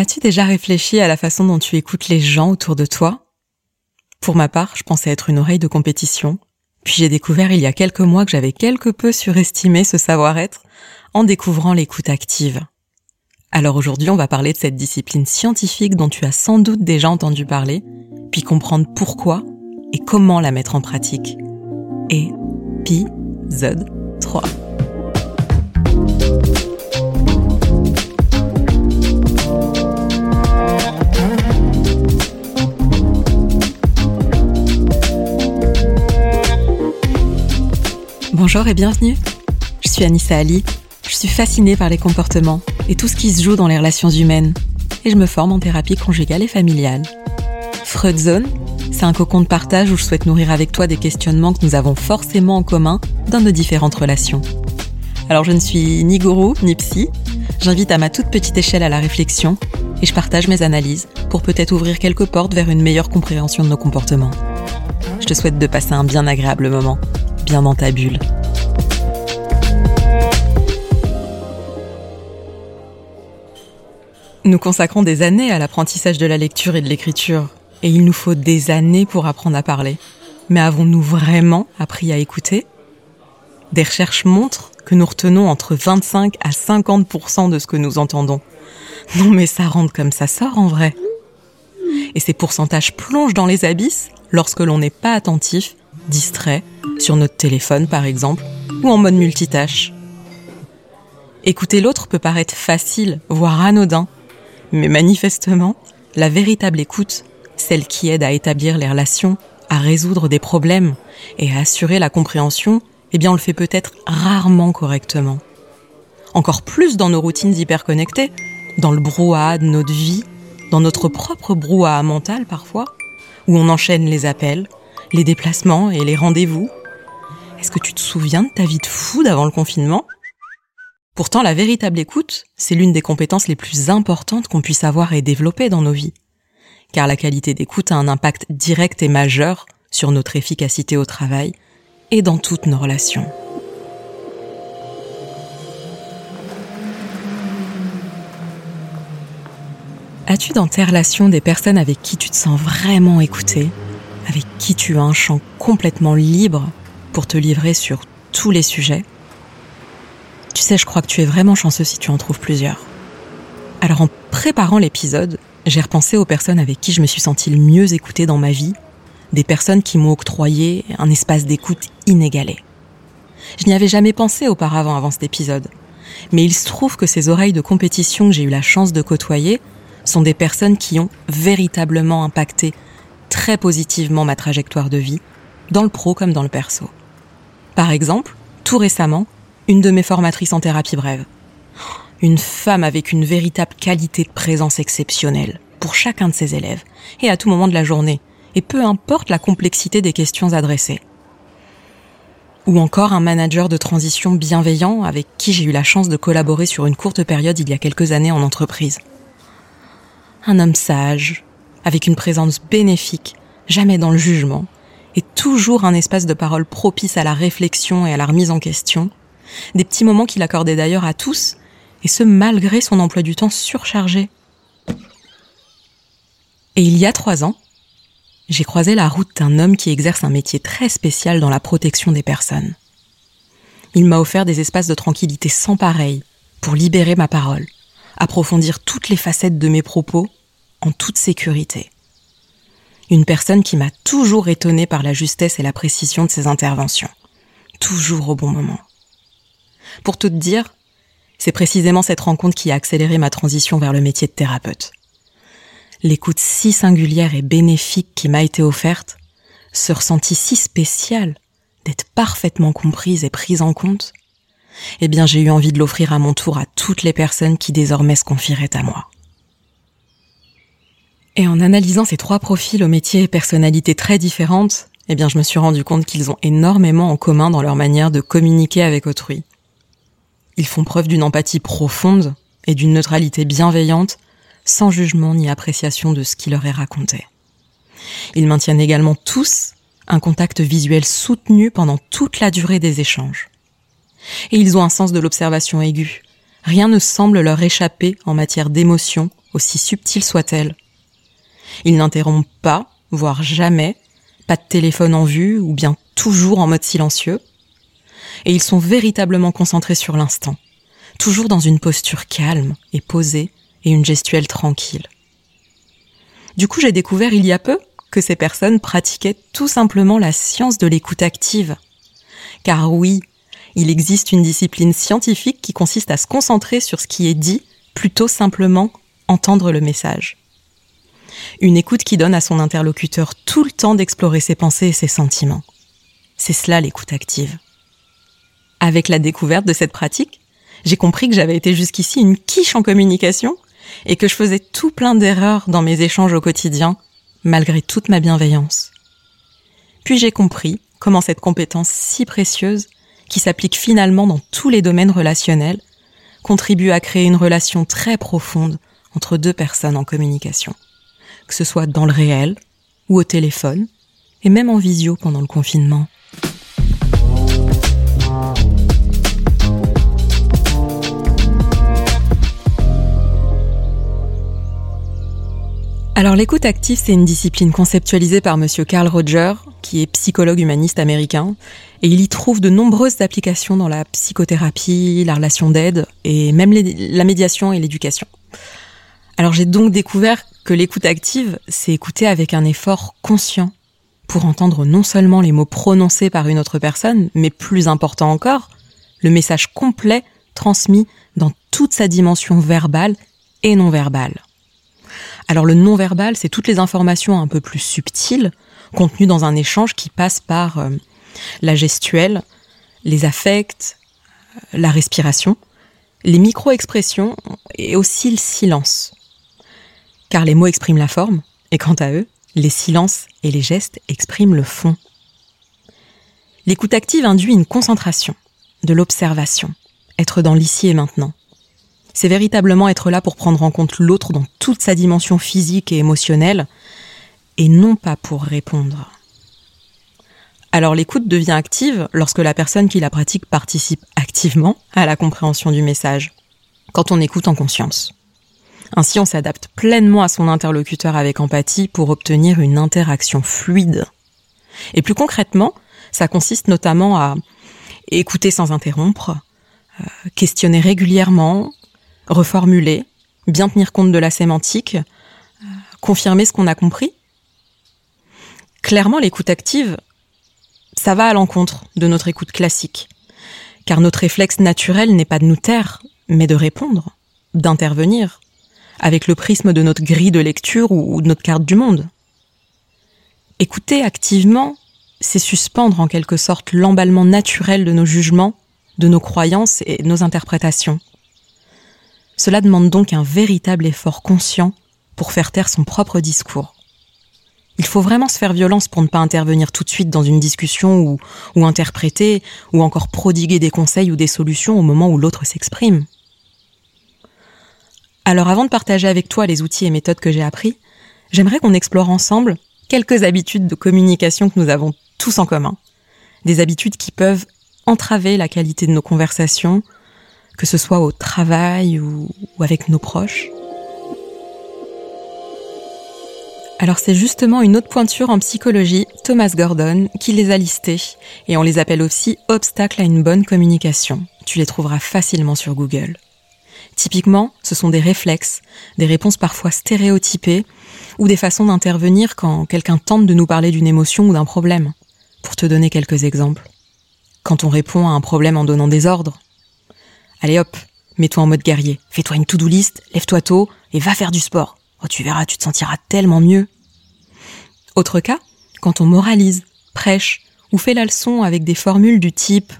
As-tu déjà réfléchi à la façon dont tu écoutes les gens autour de toi? Pour ma part, je pensais être une oreille de compétition, puis j'ai découvert il y a quelques mois que j'avais quelque peu surestimé ce savoir-être en découvrant l'écoute active. Alors aujourd'hui, on va parler de cette discipline scientifique dont tu as sans doute déjà entendu parler, puis comprendre pourquoi et comment la mettre en pratique. Épisode 3. Bonjour et bienvenue. Je suis Anissa Ali. Je suis fascinée par les comportements et tout ce qui se joue dans les relations humaines. Et je me forme en thérapie conjugale et familiale. Freud Zone, c'est un cocon de partage où je souhaite nourrir avec toi des questionnements que nous avons forcément en commun dans nos différentes relations. Alors je ne suis ni gourou ni psy. J'invite à ma toute petite échelle à la réflexion et je partage mes analyses pour peut-être ouvrir quelques portes vers une meilleure compréhension de nos comportements. Je te souhaite de passer un bien agréable moment bien dans ta bulle. Nous consacrons des années à l'apprentissage de la lecture et de l'écriture, et il nous faut des années pour apprendre à parler. Mais avons-nous vraiment appris à écouter? Des recherches montrent que nous retenons entre 25 à 50% de ce que nous entendons. Non mais ça rentre comme ça sort en vrai. Et ces pourcentages plongent dans les abysses lorsque l'on n'est pas attentif distrait, sur notre téléphone par exemple, ou en mode multitâche. Écouter l'autre peut paraître facile, voire anodin, mais manifestement, la véritable écoute, celle qui aide à établir les relations, à résoudre des problèmes et à assurer la compréhension, eh bien on le fait peut-être rarement correctement. Encore plus dans nos routines hyperconnectées, dans le brouhaha de notre vie, dans notre propre brouhaha mental parfois, où on enchaîne les appels, les déplacements et les rendez-vous. Est-ce que tu te souviens de ta vie de fou d'avant le confinement? Pourtant, la véritable écoute, c'est l'une des compétences les plus importantes qu'on puisse avoir et développer dans nos vies. Car la qualité d'écoute a un impact direct et majeur sur notre efficacité au travail et dans toutes nos relations. As-tu dans tes relations des personnes avec qui tu te sens vraiment écouté avec qui tu as un champ complètement libre pour te livrer sur tous les sujets? Tu sais, je crois que tu es vraiment chanceux si tu en trouves plusieurs. Alors en préparant l'épisode, j'ai repensé aux personnes avec qui je me suis sentie le mieux écoutée dans ma vie, des personnes qui m'ont octroyé un espace d'écoute inégalé. Je n'y avais jamais pensé auparavant avant cet épisode, mais il se trouve que ces oreilles de compétition que j'ai eu la chance de côtoyer sont des personnes qui ont véritablement impacté très positivement ma trajectoire de vie, dans le pro comme dans le perso. Par exemple, tout récemment, une de mes formatrices en thérapie brève. Une femme avec une véritable qualité de présence exceptionnelle pour chacun de ses élèves et à tout moment de la journée, et peu importe la complexité des questions adressées. Ou encore un manager de transition bienveillant avec qui j'ai eu la chance de collaborer sur une courte période il y a quelques années en entreprise. Un homme sage, avec une présence bénéfique, jamais dans le jugement, et toujours un espace de parole propice à la réflexion et à la remise en question, des petits moments qu'il accordait d'ailleurs à tous, et ce malgré son emploi du temps surchargé. Et il y a trois ans, j'ai croisé la route d'un homme qui exerce un métier très spécial dans la protection des personnes. Il m'a offert des espaces de tranquillité sans pareil pour libérer ma parole, approfondir toutes les facettes de mes propos en toute sécurité. Une personne qui m'a toujours étonnée par la justesse et la précision de ses interventions. Toujours au bon moment. Pour tout dire, c'est précisément cette rencontre qui a accéléré ma transition vers le métier de thérapeute. L'écoute si singulière et bénéfique qui m'a été offerte, ce ressenti si spécial d'être parfaitement comprise et prise en compte, eh bien j'ai eu envie de l'offrir à mon tour à toutes les personnes qui désormais se confieraient à moi. Et en analysant ces trois profils aux métiers et personnalités très différentes, eh bien, je me suis rendu compte qu'ils ont énormément en commun dans leur manière de communiquer avec autrui. Ils font preuve d'une empathie profonde et d'une neutralité bienveillante, sans jugement ni appréciation de ce qui leur est raconté. Ils maintiennent également tous un contact visuel soutenu pendant toute la durée des échanges. Et ils ont un sens de l'observation aiguë, rien ne semble leur échapper en matière d'émotion, aussi subtile soit-elle. Ils n'interrompent pas, voire jamais, pas de téléphone en vue ou bien toujours en mode silencieux. Et ils sont véritablement concentrés sur l'instant, toujours dans une posture calme et posée et une gestuelle tranquille. Du coup, j'ai découvert il y a peu que ces personnes pratiquaient tout simplement la science de l'écoute active. Car oui, il existe une discipline scientifique qui consiste à se concentrer sur ce qui est dit, plutôt simplement entendre le message. Une écoute qui donne à son interlocuteur tout le temps d'explorer ses pensées et ses sentiments. C'est cela l'écoute active. Avec la découverte de cette pratique, j'ai compris que j'avais été jusqu'ici une quiche en communication et que je faisais tout plein d'erreurs dans mes échanges au quotidien, malgré toute ma bienveillance. Puis j'ai compris comment cette compétence si précieuse, qui s'applique finalement dans tous les domaines relationnels, contribue à créer une relation très profonde entre deux personnes en communication, que ce soit dans le réel ou au téléphone, et même en visio pendant le confinement. Alors l'écoute active, c'est une discipline conceptualisée par monsieur Carl Roger, qui est psychologue humaniste américain, et il y trouve de nombreuses applications dans la psychothérapie, la relation d'aide, et même la médiation et l'éducation. Alors j'ai donc découvert que l'écoute active, c'est écouter avec un effort conscient pour entendre non seulement les mots prononcés par une autre personne, mais plus important encore, le message complet transmis dans toute sa dimension verbale et non verbale. Alors le non-verbal, c'est toutes les informations un peu plus subtiles contenues dans un échange qui passe par euh, la gestuelle, les affects, euh, la respiration, les micro-expressions et aussi le silence. Car les mots expriment la forme, et quant à eux, les silences et les gestes expriment le fond. L'écoute active induit une concentration, de l'observation, être dans l'ici et maintenant c'est véritablement être là pour prendre en compte l'autre dans toute sa dimension physique et émotionnelle, et non pas pour répondre. Alors l'écoute devient active lorsque la personne qui la pratique participe activement à la compréhension du message, quand on écoute en conscience. Ainsi on s'adapte pleinement à son interlocuteur avec empathie pour obtenir une interaction fluide. Et plus concrètement, ça consiste notamment à écouter sans interrompre, euh, questionner régulièrement, reformuler, bien tenir compte de la sémantique, euh, confirmer ce qu'on a compris. Clairement, l'écoute active, ça va à l'encontre de notre écoute classique, car notre réflexe naturel n'est pas de nous taire, mais de répondre, d'intervenir, avec le prisme de notre grille de lecture ou de notre carte du monde. Écouter activement, c'est suspendre en quelque sorte l'emballement naturel de nos jugements, de nos croyances et de nos interprétations. Cela demande donc un véritable effort conscient pour faire taire son propre discours. Il faut vraiment se faire violence pour ne pas intervenir tout de suite dans une discussion ou, interpréter ou encore prodiguer des conseils ou des solutions au moment où l'autre s'exprime. Alors avant de partager avec toi les outils et méthodes que j'ai appris, j'aimerais qu'on explore ensemble quelques habitudes de communication que nous avons tous en commun. Des habitudes qui peuvent entraver la qualité de nos conversations, que ce soit au travail ou, avec nos proches. Alors c'est justement une autre pointure en psychologie, Thomas Gordon, qui les a listés, et on les appelle aussi obstacles à une bonne communication. Tu les trouveras facilement sur Google. Typiquement, ce sont des réflexes, des réponses parfois stéréotypées, ou des façons d'intervenir quand quelqu'un tente de nous parler d'une émotion ou d'un problème. Pour te donner quelques exemples. Quand on répond à un problème en donnant des ordres, Allez hop, mets-toi en mode guerrier. Fais-toi une to-do list, lève-toi tôt et va faire du sport. Oh, tu verras, tu te sentiras tellement mieux. Autre cas, quand on moralise, prêche ou fait la leçon avec des formules du type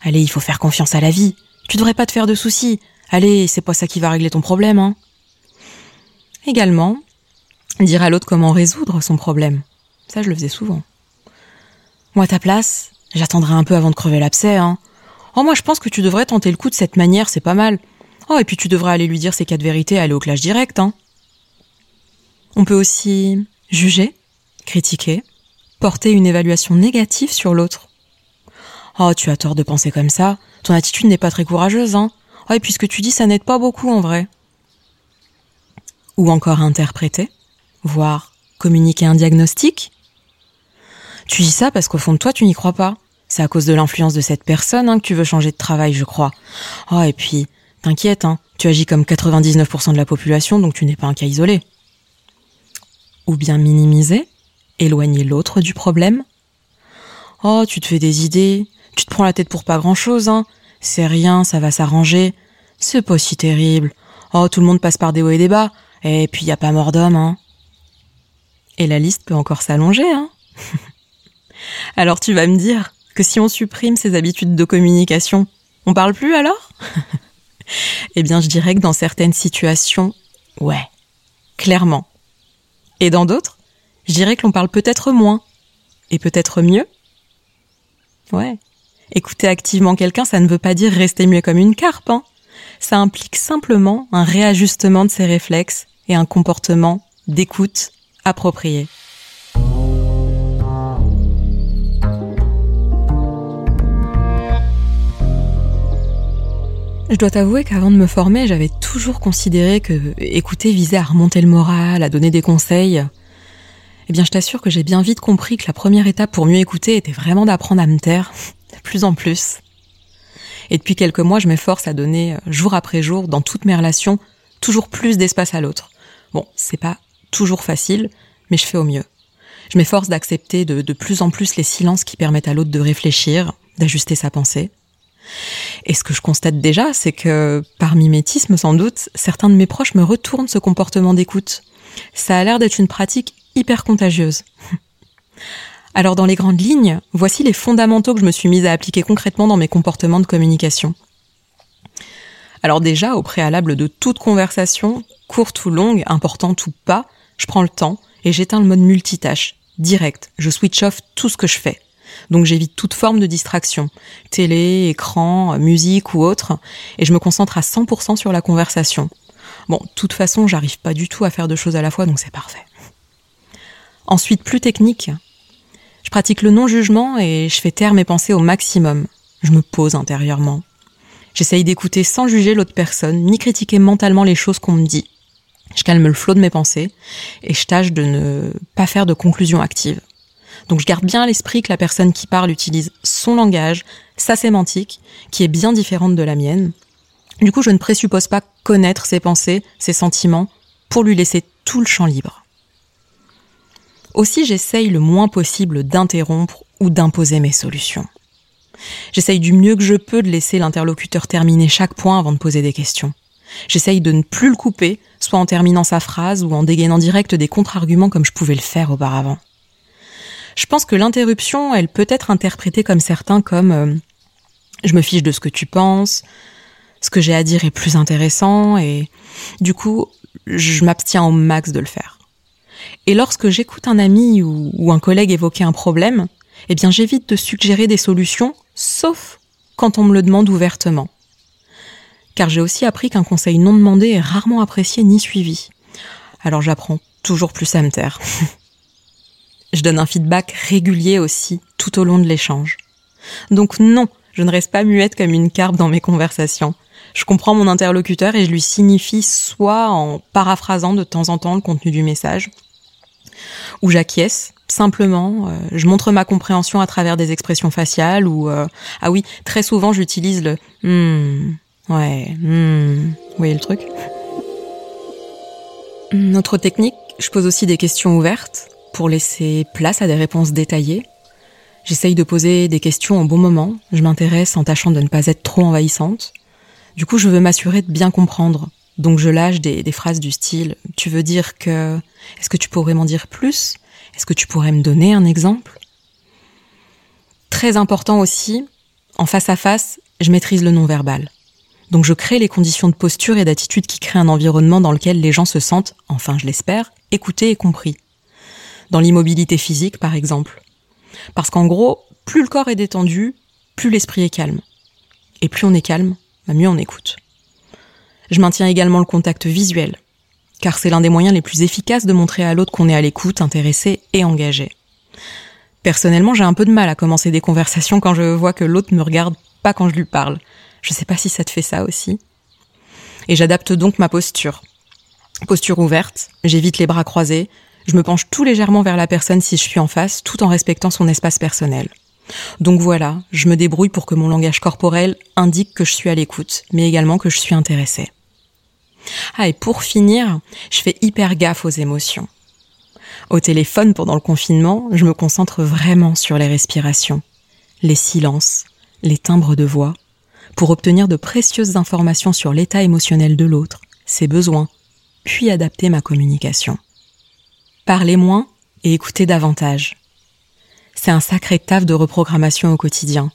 Allez, il faut faire confiance à la vie. Tu devrais pas te faire de soucis. Allez, c'est pas ça qui va régler ton problème, hein. Également, dire à l'autre comment résoudre son problème. Ça, je le faisais souvent. Moi, à ta place, j'attendrai un peu avant de crever l'abcès, hein. Oh, moi, je pense que tu devrais tenter le coup de cette manière, c'est pas mal. Oh, et puis tu devrais aller lui dire ces quatre vérités et aller au clash direct, hein. On peut aussi juger, critiquer, porter une évaluation négative sur l'autre. Oh, tu as tort de penser comme ça. Ton attitude n'est pas très courageuse, hein. Ouais, puis ce que tu dis, ça n'aide pas beaucoup en vrai. Ou encore interpréter, voire communiquer un diagnostic. Tu dis ça parce qu'au fond de toi, tu n'y crois pas. C'est à cause de l'influence de cette personne hein, que tu veux changer de travail, je crois. Oh, et puis, t'inquiète, hein, tu agis comme 99% de la population, donc tu n'es pas un cas isolé. Ou bien minimiser, éloigner l'autre du problème. Oh, tu te fais des idées, tu te prends la tête pour pas grand-chose, hein. C'est rien, ça va s'arranger. C'est pas si terrible. Oh, tout le monde passe par des hauts et des bas. Et puis y a pas mort d'homme, hein. Et la liste peut encore s'allonger, hein. Alors tu vas me dire, que si on supprime ces habitudes de communication, on parle plus alors Eh bien, je dirais que dans certaines situations, ouais, clairement. Et dans d'autres, je dirais que l'on parle peut-être moins, et peut-être mieux. Ouais. Écouter activement quelqu'un, ça ne veut pas dire rester mieux comme une carpe, hein. Ça implique simplement un réajustement de ses réflexes et un comportement d'écoute approprié. Je dois t'avouer qu'avant de me former, j'avais toujours considéré que écouter visait à remonter le moral, à donner des conseils. Eh bien, je t'assure que j'ai bien vite compris que la première étape pour mieux écouter était vraiment d'apprendre à me taire, de plus en plus. Et depuis quelques mois, je m'efforce à donner, euh, jour après jour, dans toutes mes relations, toujours plus d'espace à l'autre. Bon, c'est pas toujours facile, mais je fais au mieux. Je m'efforce d'accepter de, de plus en plus les silences qui permettent à l'autre de réfléchir, d'ajuster sa pensée. Et ce que je constate déjà, c'est que, par mimétisme sans doute, certains de mes proches me retournent ce comportement d'écoute. Ça a l'air d'être une pratique hyper contagieuse. Alors dans les grandes lignes, voici les fondamentaux que je me suis mise à appliquer concrètement dans mes comportements de communication. Alors déjà, au préalable de toute conversation, courte ou longue, importante ou pas, je prends le temps et j'éteins le mode multitâche, direct. Je switch off tout ce que je fais. Donc j'évite toute forme de distraction, télé, écran, musique ou autre, et je me concentre à 100% sur la conversation. Bon, de toute façon, j'arrive pas du tout à faire deux choses à la fois, donc c'est parfait. Ensuite, plus technique, je pratique le non-jugement et je fais taire mes pensées au maximum. Je me pose intérieurement. J'essaye d'écouter sans juger l'autre personne, ni critiquer mentalement les choses qu'on me dit. Je calme le flot de mes pensées et je tâche de ne pas faire de conclusions actives. Donc je garde bien à l'esprit que la personne qui parle utilise son langage, sa sémantique, qui est bien différente de la mienne. Du coup, je ne présuppose pas connaître ses pensées, ses sentiments, pour lui laisser tout le champ libre. Aussi, j'essaye le moins possible d'interrompre ou d'imposer mes solutions. J'essaye du mieux que je peux de laisser l'interlocuteur terminer chaque point avant de poser des questions. J'essaye de ne plus le couper, soit en terminant sa phrase ou en dégainant direct des contre-arguments comme je pouvais le faire auparavant. Je pense que l'interruption, elle peut être interprétée comme certains comme euh, je me fiche de ce que tu penses, ce que j'ai à dire est plus intéressant et du coup, je m'abstiens au max de le faire. Et lorsque j'écoute un ami ou, ou un collègue évoquer un problème, eh bien j'évite de suggérer des solutions, sauf quand on me le demande ouvertement. Car j'ai aussi appris qu'un conseil non demandé est rarement apprécié ni suivi. Alors j'apprends toujours plus à me taire. Je donne un feedback régulier aussi tout au long de l'échange. Donc non, je ne reste pas muette comme une carpe dans mes conversations. Je comprends mon interlocuteur et je lui signifie soit en paraphrasant de temps en temps le contenu du message, ou j'acquiesce, simplement, euh, je montre ma compréhension à travers des expressions faciales, ou euh, ah oui, très souvent j'utilise le hmm, ouais, hmm, vous voyez le truc? Notre technique, je pose aussi des questions ouvertes, pour laisser place à des réponses détaillées. J'essaye de poser des questions au bon moment, je m'intéresse en tâchant de ne pas être trop envahissante. Du coup, je veux m'assurer de bien comprendre. Donc je lâche des, phrases du style ⁇ Tu veux dire que... Est-ce que tu pourrais m'en dire plus? Est-ce que tu pourrais me donner un exemple ?⁇ Très important aussi, en face à face, je maîtrise le non-verbal. Donc je crée les conditions de posture et d'attitude qui créent un environnement dans lequel les gens se sentent, enfin je l'espère, écoutés et compris dans l'immobilité physique par exemple. Parce qu'en gros, plus le corps est détendu, plus l'esprit est calme. Et plus on est calme, bah, mieux on écoute. Je maintiens également le contact visuel, car c'est l'un des moyens les plus efficaces de montrer à l'autre qu'on est à l'écoute, intéressé et engagé. Personnellement, j'ai un peu de mal à commencer des conversations quand je vois que l'autre me regarde pas quand je lui parle. Je sais pas si ça te fait ça aussi. Et j'adapte donc ma posture. Posture ouverte, j'évite les bras croisés, je me penche tout légèrement vers la personne si je suis en face, tout en respectant son espace personnel. Donc voilà, je me débrouille pour que mon langage corporel indique que je suis à l'écoute, mais également que je suis intéressée. Ah, et pour finir, je fais hyper gaffe aux émotions. Au téléphone pendant le confinement, je me concentre vraiment sur les respirations, les silences, les timbres de voix, pour obtenir de précieuses informations sur l'état émotionnel de l'autre, ses besoins, puis adapter ma communication. Parler moins et écouter davantage. C'est un sacré taf de reprogrammation au quotidien.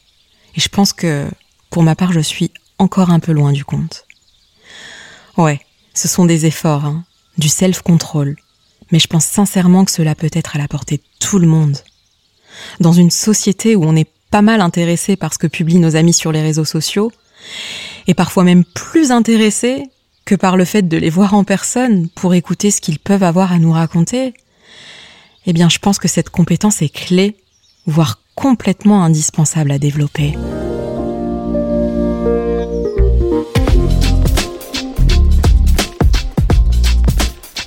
Et je pense que, pour ma part, je suis encore un peu loin du compte. Ouais, ce sont des efforts, hein, du self-control. Mais je pense sincèrement que cela peut être à la portée de tout le monde. Dans une société où on est pas mal intéressé par ce que publient nos amis sur les réseaux sociaux, et parfois même plus intéressé que par le fait de les voir en personne pour écouter ce qu'ils peuvent avoir à nous raconter, eh bien je pense que cette compétence est clé, voire complètement indispensable à développer.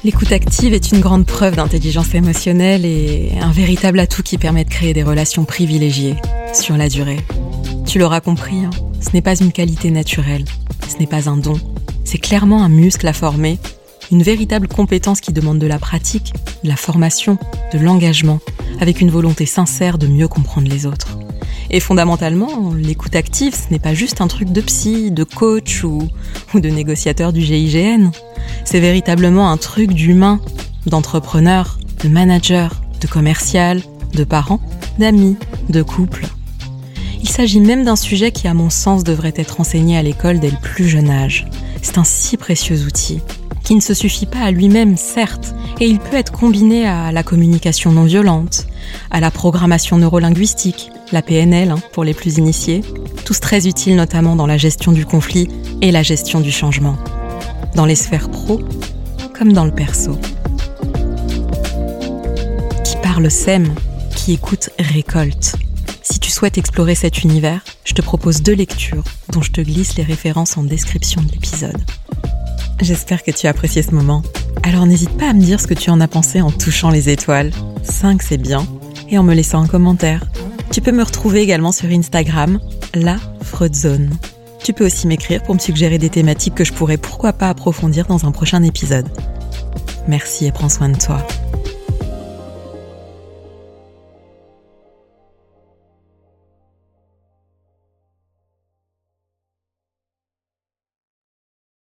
L'écoute active est une grande preuve d'intelligence émotionnelle et un véritable atout qui permet de créer des relations privilégiées sur la durée. Tu l'auras compris, hein, ce n'est pas une qualité naturelle, ce n'est pas un don, c'est clairement un muscle à former, une véritable compétence qui demande de la pratique, de la formation, de l'engagement, avec une volonté sincère de mieux comprendre les autres. Et fondamentalement, l'écoute active, ce n'est pas juste un truc de psy, de coach ou, de négociateur du GIGN. C'est véritablement un truc d'humain, d'entrepreneur, de manager, de commercial, de parents, d'amis, de couple. Il s'agit même d'un sujet qui, à mon sens, devrait être enseigné à l'école dès le plus jeune âge. C'est un si précieux outil, qui ne se suffit pas à lui-même, certes, et il peut être combiné à la communication non violente, à la programmation neurolinguistique, la PNL hein, pour les plus initiés, tous très utiles notamment dans la gestion du conflit et la gestion du changement, dans les sphères pro comme dans le perso. Qui parle sème, qui écoute récolte. Si tu souhaites explorer cet univers, je te propose deux lectures dont je te glisse les références en description de l'épisode. J'espère que tu as apprécié ce moment. Alors n'hésite pas à me dire ce que tu en as pensé en touchant les étoiles. 5 c'est bien. Et en me laissant un commentaire. Tu peux me retrouver également sur Instagram, la Zone. Tu peux aussi m'écrire pour me suggérer des thématiques que je pourrais pourquoi pas approfondir dans un prochain épisode. Merci et prends soin de toi.